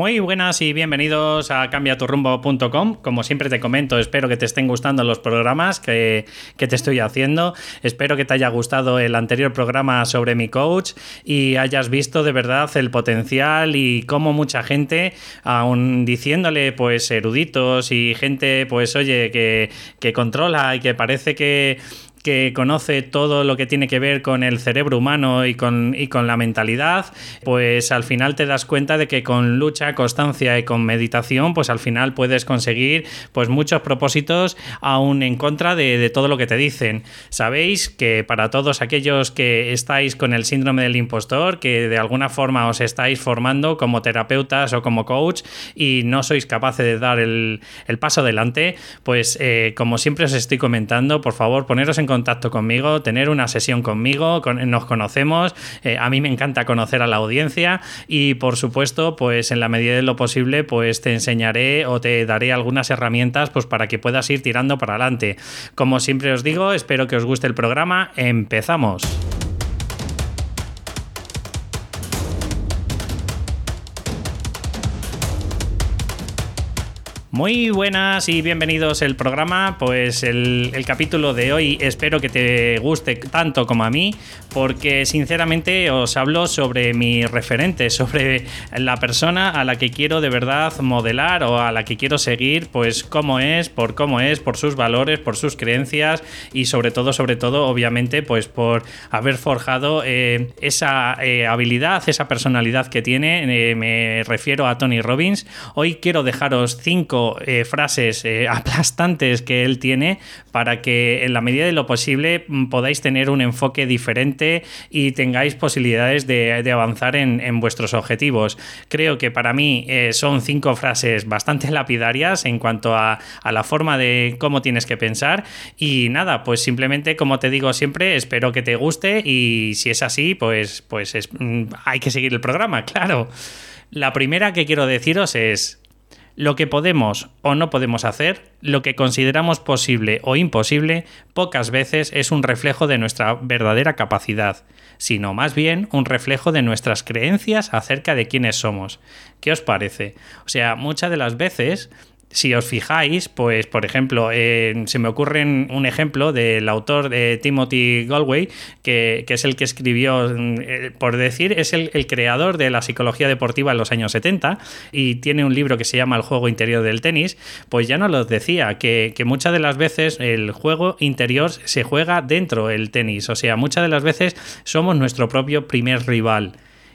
Muy buenas y bienvenidos a cambiaturrumbo.com. Como siempre te comento, espero que te estén gustando los programas que, te estoy haciendo. Espero que te haya gustado el anterior programa sobre mi coach y hayas visto de verdad el potencial y cómo mucha gente, aún diciéndole pues eruditos y gente pues oye que, que controla y que parece que que conoce todo lo que tiene que ver con el cerebro humano y con, y con la mentalidad, pues al final te das cuenta de que con lucha, constancia y con meditación, pues al final puedes conseguir pues muchos propósitos aún en contra de, de todo lo que te dicen. Sabéis que para todos aquellos que estáis con el síndrome del impostor, que de alguna forma os estáis formando como terapeutas o como coach y no sois capaces de dar el, el paso adelante, pues eh, como siempre os estoy comentando, por favor poneros en contacto conmigo, tener una sesión conmigo, nos conocemos, eh, a mí me encanta conocer a la audiencia y por supuesto, pues en la medida de lo posible, pues te enseñaré o te daré algunas herramientas pues para que puedas ir tirando para adelante. Como siempre os digo, espero que os guste el programa, empezamos. Muy buenas y bienvenidos al programa. Pues el, capítulo de hoy espero que te guste tanto como a mí, porque sinceramente os hablo sobre mi referente, sobre la persona a la que quiero de verdad modelar o a la que quiero seguir, pues cómo es, por cómo es, por sus valores, por sus creencias y sobre todo, sobre todo, obviamente, pues por haber forjado eh, esa eh, habilidad, esa personalidad que tiene. Eh, me refiero a Tony Robbins. Hoy quiero dejaros cinco eh, frases eh, aplastantes que él tiene para que en la medida de lo posible mm, podáis tener un enfoque diferente y tengáis posibilidades de, avanzar en, vuestros objetivos. Creo que para mí eh, son cinco frases bastante lapidarias en cuanto a, la forma de cómo tienes que pensar y nada, pues simplemente como te digo siempre, espero que te guste y si es así, pues, pues mm, hay que seguir el programa, claro. La primera que quiero deciros es, lo que podemos o no podemos hacer, lo que consideramos posible o imposible, pocas veces es un reflejo de nuestra verdadera capacidad, sino más bien un reflejo de nuestras creencias acerca de quiénes somos. ¿Qué os parece? O sea, muchas de las veces si os fijáis, pues por ejemplo, se me ocurre un ejemplo del autor de Timothy Galway, que, es el que escribió, eh, por decir, es el, creador de la psicología deportiva en los años 70 y tiene un libro que se llama El juego interior del tenis, pues ya nos lo decía, que, que muchas de las veces el juego interior se juega dentro del tenis, o sea, muchas de las veces somos nuestro propio primer rival.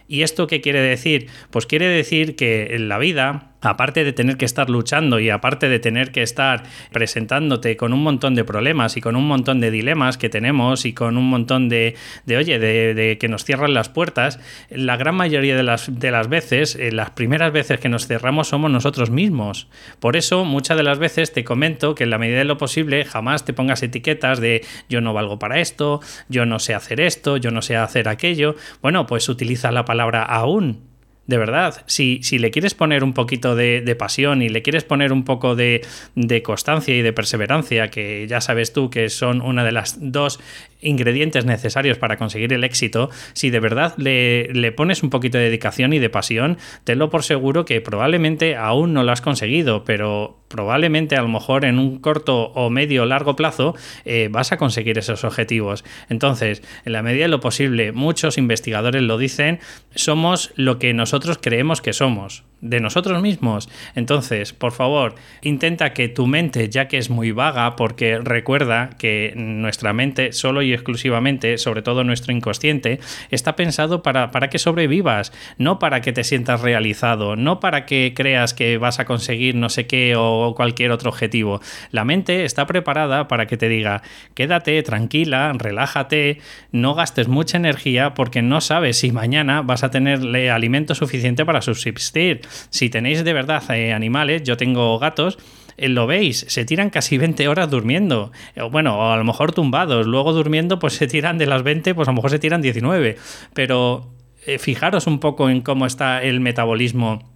¿Y esto qué quiere decir? Pues quiere decir que en la vida aparte de tener que estar luchando y aparte de tener que estar presentándote con un montón de problemas y con un montón de dilemas que tenemos y con un montón de, de oye, de, que nos cierran las puertas, la gran mayoría de las, de las veces, eh, las primeras veces que nos cerramos somos nosotros mismos. Por eso, muchas de las veces te comento que en la medida de lo posible jamás te pongas etiquetas de yo no valgo para esto, yo no sé hacer esto, yo no sé hacer aquello. Bueno, pues utiliza la palabra aún de verdad, si, si, le quieres poner un poquito de, pasión y le quieres poner un poco de, de, constancia y de perseverancia, que ya sabes tú que son una de las dos ingredientes necesarios para conseguir el éxito, si de verdad le, pones un poquito de dedicación y de pasión, tenlo por seguro que probablemente aún no lo has conseguido, pero probablemente a lo mejor en un corto o medio o largo plazo eh, vas a conseguir esos objetivos. Entonces, en la medida de lo posible, muchos investigadores lo dicen, somos lo que nosotros creemos que somos de nosotros mismos. Entonces, por favor, intenta que tu mente, ya que es muy vaga, porque recuerda que nuestra mente, solo y exclusivamente, sobre todo nuestro inconsciente, está pensado para, para que sobrevivas, no para que te sientas realizado, no para que creas que vas a conseguir no sé qué o cualquier otro objetivo. La mente está preparada para que te diga, quédate tranquila, relájate, no gastes mucha energía porque no sabes si mañana vas a tenerle alimento suficiente para subsistir si tenéis de verdad eh, animales, yo tengo gatos, eh, lo veis, se tiran casi 20 horas durmiendo. Eh, bueno, a lo mejor tumbados. Luego durmiendo, pues se tiran de las 20, pues a lo mejor se tiran 19. Pero fijaros un poco en cómo está el metabolismo.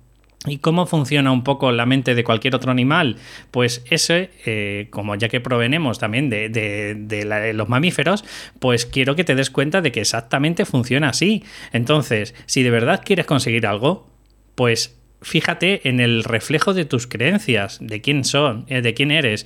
¿Y cómo funciona un poco la mente de cualquier otro animal? Pues ese, como ya que provenemos también de, de, los mamíferos, pues quiero que te des cuenta de que exactamente funciona así. Entonces, si de verdad quieres conseguir algo, pues fíjate en el reflejo de tus creencias, de quién son, eh, de quién eres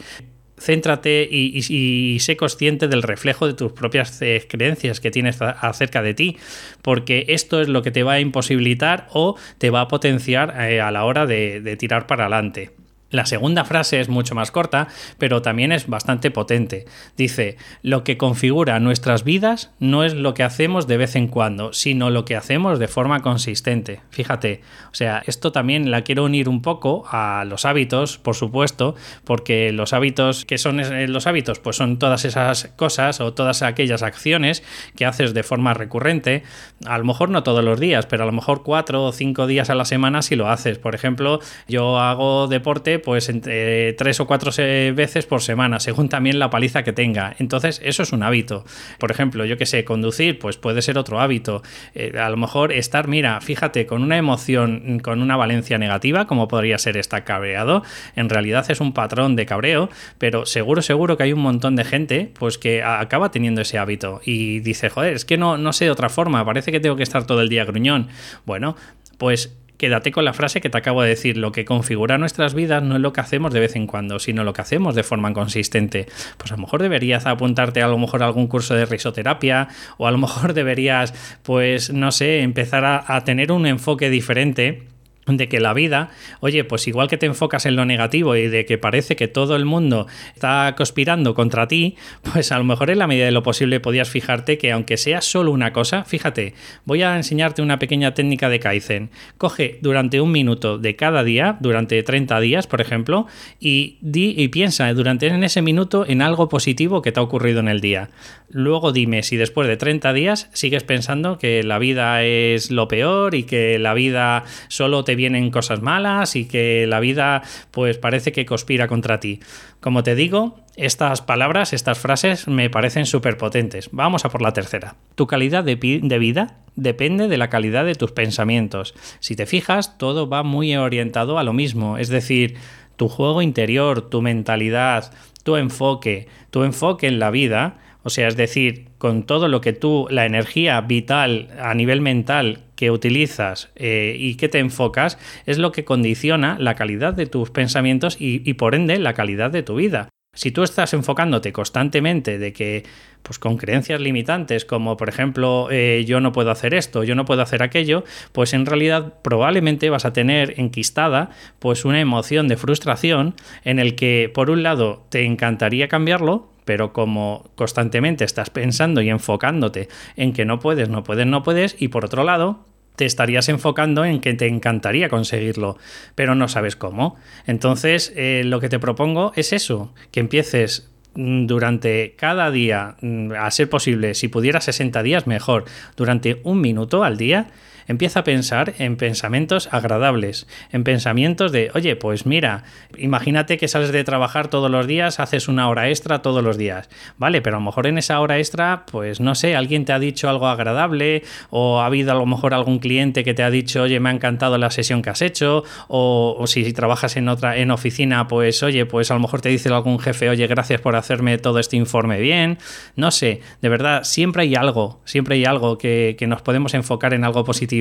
céntrate y, sé consciente del reflejo de tus propias eh, creencias que tienes acerca de ti, porque esto es lo que te va a imposibilitar o te va a potenciar eh, a la hora de tirar para adelante. La segunda frase es mucho más corta, pero también es bastante potente. Dice, lo que configura nuestras vidas no es lo que hacemos de vez en cuando, sino lo que hacemos de forma consistente. Fíjate, o sea, esto también la quiero unir un poco a los hábitos, por supuesto, porque los hábitos, ¿qué son eh, los hábitos? Pues son todas esas cosas o todas aquellas acciones que haces de forma recurrente, a lo mejor no todos los días, pero a lo mejor cuatro o cinco días a la semana si lo haces. Por ejemplo, yo hago deporte pues entre tres o cuatro veces por semana, según también la paliza que tenga. Entonces, eso es un hábito. Por ejemplo, yo que sé, conducir, pues puede ser otro hábito. Eh, a lo mejor estar, mira, fíjate, con una emoción, con una valencia negativa, como podría ser estar cabreado, en realidad es un patrón de cabreo, pero seguro, seguro que hay un montón de gente, pues que acaba teniendo ese hábito y dice, joder, es que no, no sé de otra forma, parece que tengo que estar todo el día gruñón. Bueno, pues quédate con la frase que te acabo de decir, lo que configura nuestras vidas no es lo que hacemos de vez en cuando, sino lo que hacemos de forma consistente. Pues a lo mejor deberías apuntarte a lo mejor a algún curso de risoterapia o a lo mejor deberías, pues no sé, empezar a, a tener un enfoque diferente de que la vida, oye, pues igual que te enfocas en lo negativo y de que parece que todo el mundo está conspirando contra ti, pues a lo mejor en la medida de lo posible podías fijarte que aunque sea solo una cosa, fíjate, voy a enseñarte una pequeña técnica de Kaizen. Coge durante un minuto de cada día, durante 30 días, por ejemplo, y di y piensa durante en ese minuto en algo positivo que te ha ocurrido en el día. Luego dime si después de 30 días sigues pensando que la vida es lo peor y que la vida solo te vienen cosas malas y que la vida pues parece que conspira contra ti. Como te digo, estas palabras, estas frases me parecen súper potentes. Vamos a por la tercera. Tu calidad de, de vida depende de la calidad de tus pensamientos. Si te fijas, todo va muy orientado a lo mismo, es decir, tu juego interior, tu mentalidad, tu enfoque, tu enfoque en la vida, o sea, es decir, con todo lo que tú, la energía vital a nivel mental que utilizas eh, y que te enfocas, es lo que condiciona la calidad de tus pensamientos y, por ende la calidad de tu vida. Si tú estás enfocándote constantemente de que, pues con creencias limitantes, como por ejemplo, eh, yo no puedo hacer esto, yo no puedo hacer aquello, pues en realidad probablemente vas a tener enquistada pues una emoción de frustración en el que por un lado te encantaría cambiarlo, pero como constantemente estás pensando y enfocándote en que no puedes, no puedes, no puedes, y por otro lado, te estarías enfocando en que te encantaría conseguirlo, pero no sabes cómo. Entonces, eh, lo que te propongo es eso, que empieces mm, durante cada día, mm, a ser posible, si pudiera 60 días, mejor, durante un minuto al día, empieza a pensar en pensamientos agradables, en pensamientos de, oye, pues mira, imagínate que sales de trabajar todos los días, haces una hora extra todos los días, ¿vale? Pero a lo mejor en esa hora extra, pues no sé, alguien te ha dicho algo agradable o ha habido a lo mejor algún cliente que te ha dicho, oye, me ha encantado la sesión que has hecho o, si, trabajas en otra en oficina, pues oye, pues a lo mejor te dice algún jefe, oye, gracias por hacerme todo este informe bien, no sé, de verdad, siempre hay algo, siempre hay algo que, que nos podemos enfocar en algo positivo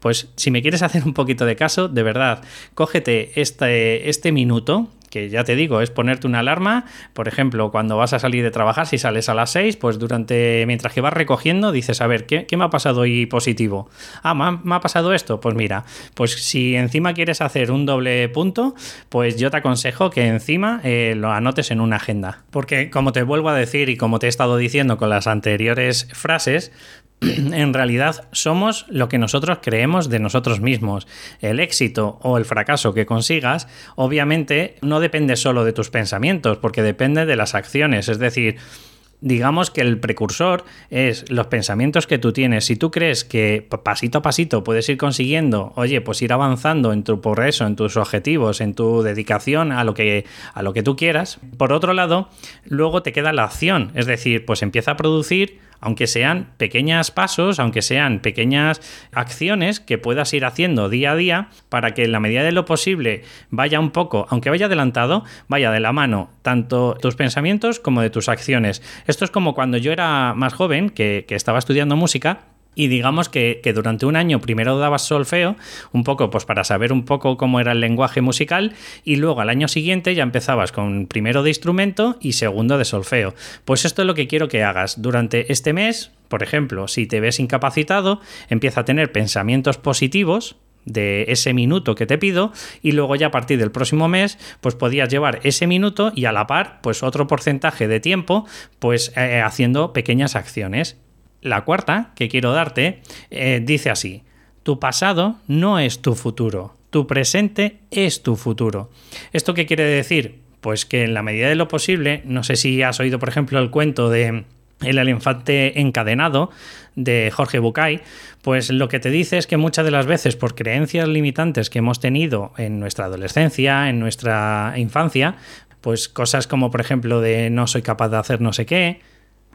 pues si me quieres hacer un poquito de caso, de verdad, cógete este, este minuto que ya te digo, es ponerte una alarma, por ejemplo, cuando vas a salir de trabajar, si sales a las 6, pues durante, mientras que vas recogiendo, dices, a ver, ¿qué, me ha pasado hoy positivo? Ah, ¿me ha, pasado esto? Pues mira, pues si encima quieres hacer un doble punto, pues yo te aconsejo que encima eh, lo anotes en una agenda. Porque como te vuelvo a decir y como te he estado diciendo con las anteriores frases, en realidad somos lo que nosotros creemos de nosotros mismos. El éxito o el fracaso que consigas, obviamente, no depende solo de tus pensamientos, porque depende de las acciones. Es decir, digamos que el precursor es los pensamientos que tú tienes. Si tú crees que pasito a pasito puedes ir consiguiendo, oye, pues ir avanzando en tu progreso, en tus objetivos, en tu dedicación a lo que, a lo que tú quieras. Por otro lado, luego te queda la acción, es decir, pues empieza a producir aunque sean pequeños pasos, aunque sean pequeñas acciones que puedas ir haciendo día a día para que en la medida de lo posible vaya un poco, aunque vaya adelantado, vaya de la mano tanto tus pensamientos como de tus acciones. Esto es como cuando yo era más joven, que, que estaba estudiando música, y digamos que, durante un año primero dabas solfeo, un poco pues para saber un poco cómo era el lenguaje musical, y luego al año siguiente ya empezabas con primero de instrumento y segundo de solfeo. Pues esto es lo que quiero que hagas. Durante este mes, por ejemplo, si te ves incapacitado, empieza a tener pensamientos positivos, de ese minuto que te pido y luego ya a partir del próximo mes pues podías llevar ese minuto y a la par pues otro porcentaje de tiempo pues eh, haciendo pequeñas acciones la cuarta que quiero darte eh, dice así, tu pasado no es tu futuro, tu presente es tu futuro. ¿Esto qué quiere decir? Pues que en la medida de lo posible, no sé si has oído por ejemplo el cuento de el elefante encadenado de Jorge Bucay, pues lo que te dice es que muchas de las veces por creencias limitantes que hemos tenido en nuestra adolescencia, en nuestra infancia, pues cosas como por ejemplo de no soy capaz de hacer no sé qué,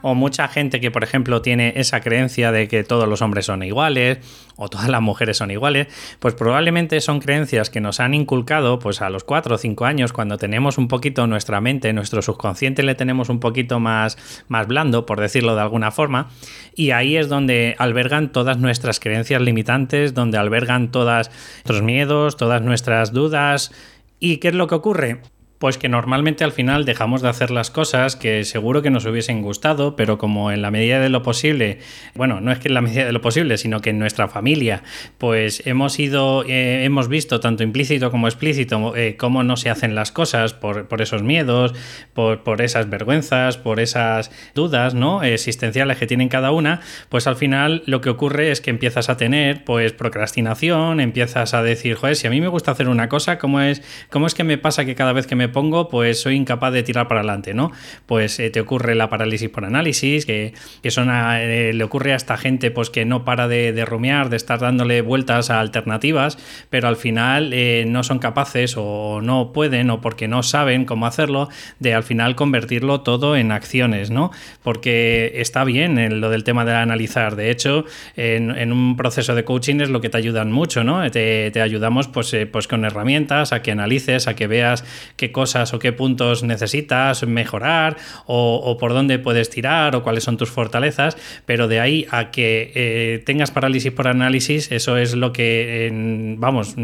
o mucha gente que, por ejemplo, tiene esa creencia de que todos los hombres son iguales o todas las mujeres son iguales, pues probablemente son creencias que nos han inculcado pues a los 4 o 5 años cuando tenemos un poquito nuestra mente, nuestro subconsciente le tenemos un poquito más, más blando, por decirlo de alguna forma, y ahí es donde albergan todas nuestras creencias limitantes, donde albergan todos nuestros miedos, todas nuestras dudas. ¿Y qué es lo que ocurre? Pues que normalmente al final dejamos de hacer las cosas que seguro que nos hubiesen gustado, pero como en la medida de lo posible, bueno, no es que en la medida de lo posible, sino que en nuestra familia, pues hemos ido, eh, hemos visto tanto implícito como explícito eh, cómo no se hacen las cosas por, esos miedos, por, por, esas vergüenzas, por esas dudas, ¿no? Existenciales que tienen cada una, pues al final lo que ocurre es que empiezas a tener, pues, procrastinación, empiezas a decir, joder, si a mí me gusta hacer una cosa, ¿cómo es, cómo es que me pasa que cada vez que me pongo, pues soy incapaz de tirar para adelante, ¿no? Pues eh, te ocurre la parálisis por análisis, que, que son eh, le ocurre a esta gente pues que no para de, de, rumiar, de estar dándole vueltas a alternativas, pero al final eh, no son capaces o no pueden o porque no saben cómo hacerlo, de al final convertirlo todo en acciones, ¿no? Porque está bien en lo del tema de analizar. De hecho, en, un proceso de coaching es lo que te ayudan mucho, ¿no? Te, te ayudamos pues, pues con herramientas a que analices, a que veas qué cosas o qué puntos necesitas mejorar o, por dónde puedes tirar o cuáles son tus fortalezas, pero de ahí a que eh, tengas parálisis por análisis, eso es lo que, vamos,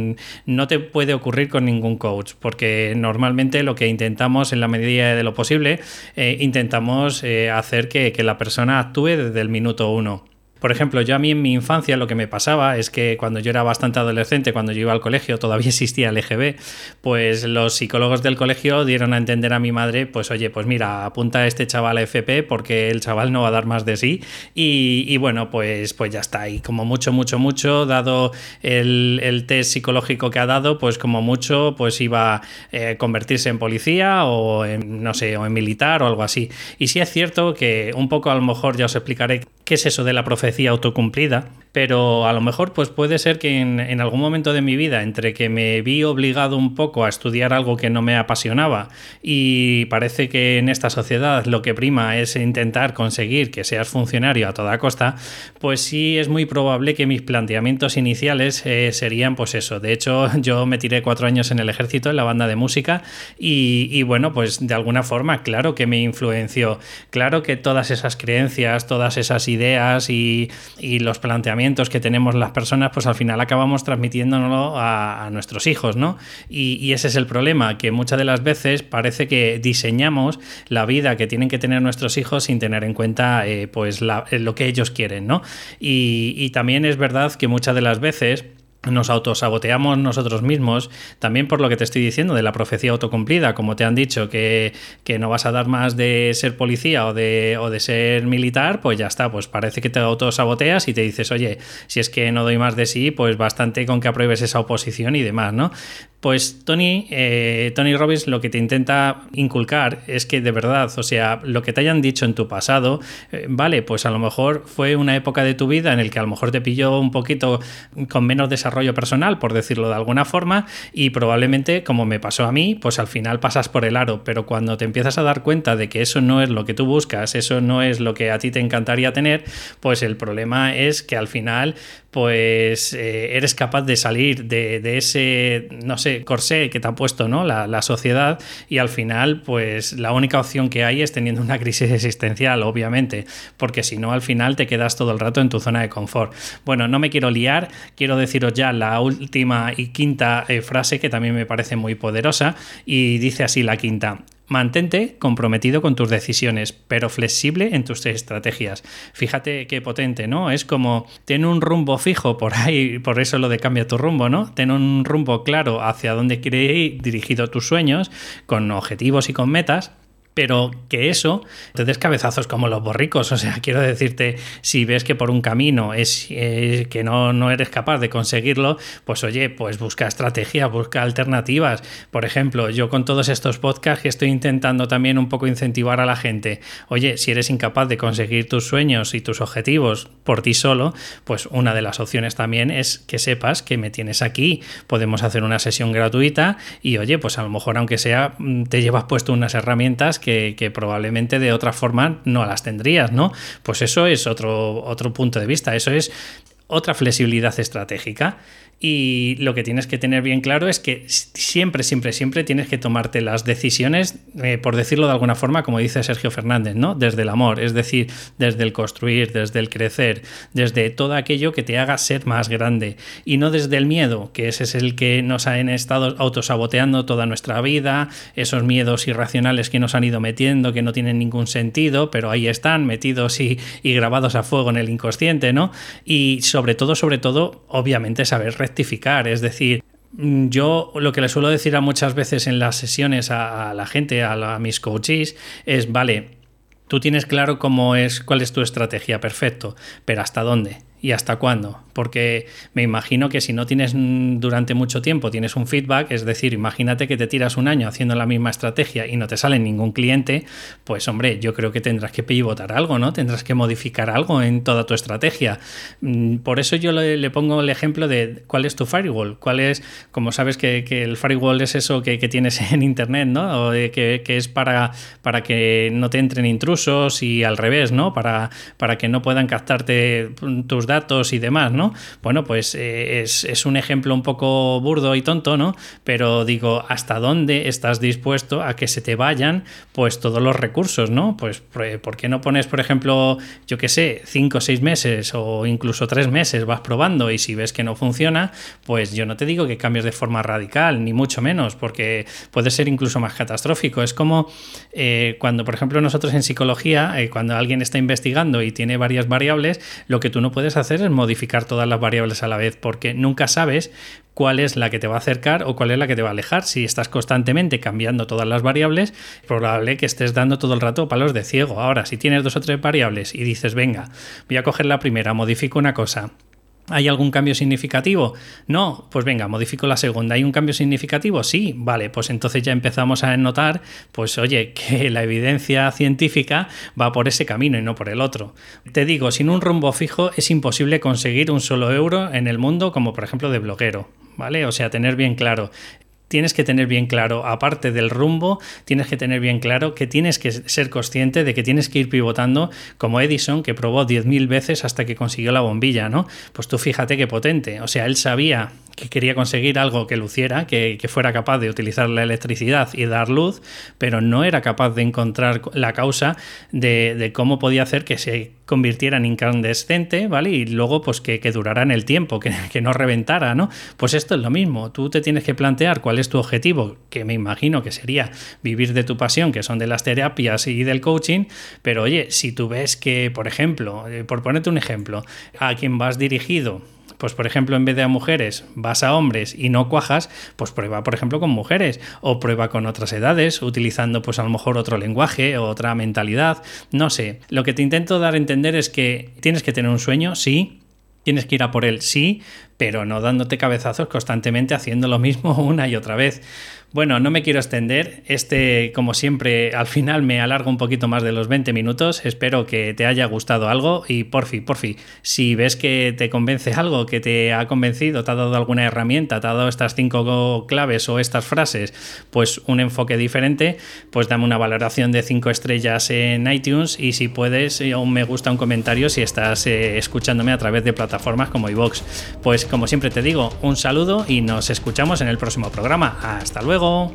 no te puede ocurrir con ningún coach, porque normalmente lo que intentamos en la medida de lo posible, eh, intentamos eh, hacer que, que la persona actúe desde el minuto uno. Por ejemplo, yo a mí en mi infancia lo que me pasaba es que cuando yo era bastante adolescente, cuando yo iba al colegio, todavía existía el EGB, pues los psicólogos del colegio dieron a entender a mi madre, pues oye, pues mira, apunta a este chaval a FP porque el chaval no va a dar más de sí. Y, bueno, pues, pues ya está. Y como mucho, mucho, mucho, dado el, test psicológico que ha dado, pues como mucho, pues iba a eh, convertirse en policía o en, no sé, o en militar o algo así. Y sí es cierto que un poco a lo mejor ya os explicaré qué es eso de la autocumplida, pero a lo mejor pues puede ser que en, algún momento de mi vida, entre que me vi obligado un poco a estudiar algo que no me apasionaba y parece que en esta sociedad lo que prima es intentar conseguir que seas funcionario a toda costa, pues sí es muy probable que mis planteamientos iniciales eh, serían pues eso. De hecho, yo me tiré cuatro años en el ejército, en la banda de música, y bueno, pues de alguna forma, claro que me influenció, claro que todas esas creencias, todas esas ideas y y, los planteamientos que tenemos las personas, pues al final acabamos transmitiéndolo a, nuestros hijos, ¿no? Y, ese es el problema, que muchas de las veces parece que diseñamos la vida que tienen que tener nuestros hijos sin tener en cuenta eh, pues lo que ellos quieren, ¿no? y también es verdad que muchas de las veces nos autosaboteamos nosotros mismos, también por lo que te estoy diciendo de la profecía autocumplida, como te han dicho que, no vas a dar más de ser policía o de, o de ser militar, pues ya está, pues parece que te autosaboteas y te dices, oye, si es que no doy más de sí, pues bastante con que apruebes esa oposición y demás, ¿no? Pues Tony, eh, Tony Robbins lo que te intenta inculcar es que de verdad, o sea, lo que te hayan dicho en tu pasado, eh, vale, pues a lo mejor fue una época de tu vida en el que a lo mejor te pilló un poquito con menos desarrollo personal, por decirlo de alguna forma, y probablemente, como me pasó a mí, pues al final pasas por el aro, pero cuando te empiezas a dar cuenta de que eso no es lo que tú buscas, eso no es lo que a ti te encantaría tener, pues el problema es que al final pues eh, eres capaz de salir de, ese, no sé, sé, corsé que te ha puesto ¿no? La, la, sociedad y al final, pues la única opción que hay es teniendo una crisis existencial, obviamente, porque si no, al final te quedas todo el rato en tu zona de confort. Bueno, no me quiero liar, quiero deciros ya la última y quinta eh, frase que también me parece muy poderosa y dice así la quinta. Mantente comprometido con tus decisiones, pero flexible en tus estrategias. Fíjate qué potente, ¿no? Es como ten un rumbo fijo por ahí, por eso lo de cambia tu rumbo, ¿no? Ten un rumbo claro hacia dónde quiere ir dirigido tus sueños, con objetivos y con metas, pero que eso te des cabezazos como los borricos. O sea, quiero decirte, si ves que por un camino es, que no, no, eres capaz de conseguirlo, pues oye, pues busca estrategia, busca alternativas. Por ejemplo, yo con todos estos podcasts que estoy intentando también un poco incentivar a la gente, oye, si eres incapaz de conseguir tus sueños y tus objetivos por ti solo, pues una de las opciones también es que sepas que me tienes aquí, podemos hacer una sesión gratuita y oye, pues a lo mejor aunque sea, mm, te llevas puesto unas herramientas que, probablemente de otra forma no las tendrías, ¿no? Pues eso es otro, otro punto de vista, eso es otra flexibilidad estratégica. Y lo que tienes que tener bien claro es que siempre, siempre, siempre tienes que tomarte las decisiones, eh, por decirlo de alguna forma, como dice Sergio Fernández, ¿no? Desde el amor, es decir, desde el construir, desde el crecer, desde todo aquello que te haga ser más grande y no desde el miedo, que ese es el que nos han estado autosaboteando toda nuestra vida, esos miedos irracionales que nos han ido metiendo, que no tienen ningún sentido, pero ahí están metidos y, y grabados a fuego en el inconsciente, ¿no? Y sobre todo, sobre todo, obviamente saber rectificar, es decir, mm, yo lo que le suelo decir a muchas veces en las sesiones a, la gente, a, a mis coaches, es, vale, tú tienes claro cómo es, cuál es tu estrategia, perfecto, pero ¿hasta dónde? ¿Y hasta cuándo? Porque me imagino que si no tienes durante mucho tiempo, tienes un feedback, es decir, imagínate que te tiras un año haciendo la misma estrategia y no te sale ningún cliente, pues hombre, yo creo que tendrás que pivotar algo, ¿no? Tendrás que modificar algo en toda tu estrategia. Mm, por eso yo le, pongo el ejemplo de cuál es tu firewall, cuál es, como sabes que, el firewall es eso que, tienes en Internet, ¿no? O que, es para, para que no te entren intrusos y al revés, ¿no? Para, para que no puedan captarte tus datos y demás, ¿no? Bueno, pues eh, es, un ejemplo un poco burdo y tonto, ¿no? Pero digo, ¿hasta dónde estás dispuesto a que se te vayan pues todos los recursos, ¿no? Pues ¿por qué no pones, por ejemplo, yo qué sé, cinco o seis meses o incluso tres meses vas probando y si ves que no funciona, pues yo no te digo que cambies de forma radical, ni mucho menos, porque puede ser incluso más catastrófico. Es como eh, cuando, por ejemplo, nosotros en psicología, eh, cuando alguien está investigando y tiene varias variables, lo que tú no puedes hacer es modificar todas las variables a la vez, porque nunca sabes cuál es la que te va a acercar o cuál es la que te va a alejar. Si estás constantemente cambiando todas las variables, probable que estés dando todo el rato palos de ciego. Ahora, si tienes dos o tres variables y dices, venga, voy a coger la primera, modifico una cosa, ¿Hay algún cambio significativo? No, pues venga, modifico la segunda. ¿Hay un cambio significativo? Sí, vale, pues entonces ya empezamos a notar, pues oye, que la evidencia científica va por ese camino y no por el otro. Te digo, sin un rumbo fijo es imposible conseguir un solo euro en el mundo, como por ejemplo de bloguero. ¿Vale? O sea, tener bien claro, tienes que tener bien claro, aparte del rumbo, tienes que tener bien claro que tienes que ser consciente de que tienes que ir pivotando como Edison, que probó 10.000 veces hasta que consiguió la bombilla, ¿no? Pues tú fíjate qué potente. O sea, él sabía que quería conseguir algo que luciera, que, fuera capaz de utilizar la electricidad y dar luz, pero no era capaz de encontrar la causa de, cómo podía hacer que se convirtiera en incandescente, ¿vale? Y luego, pues que, durara en el tiempo, que, que, no reventara, ¿no? Pues esto es lo mismo. Tú te tienes que plantear cuál es tu objetivo, que me imagino que sería vivir de tu pasión, que son de las terapias y del coaching, pero oye, si tú ves que, por ejemplo, eh, por ponerte un ejemplo, a quien vas dirigido, pues por ejemplo, en vez de a mujeres vas a hombres y no cuajas, pues prueba, por ejemplo, con mujeres. O prueba con otras edades, utilizando pues a lo mejor otro lenguaje o otra mentalidad, no sé. Lo que te intento dar a entender es que tienes que tener un sueño, sí, tienes que ir a por él, sí, pero no dándote cabezazos constantemente haciendo lo mismo una y otra vez. Bueno, no me quiero extender. Este, como siempre, al final me alargo un poquito más de los 20 minutos. Espero que te haya gustado algo y por fin, por fin, si ves que te convence algo, que te ha convencido, te ha dado alguna herramienta, te ha dado estas cinco claves o estas frases, pues un enfoque diferente, pues dame una valoración de 5 estrellas en iTunes y si puedes, un me gusta, un comentario si estás eh, escuchándome a través de plataformas como iVoox. Pues como siempre te digo, un saludo y nos escuchamos en el próximo programa. Hasta luego.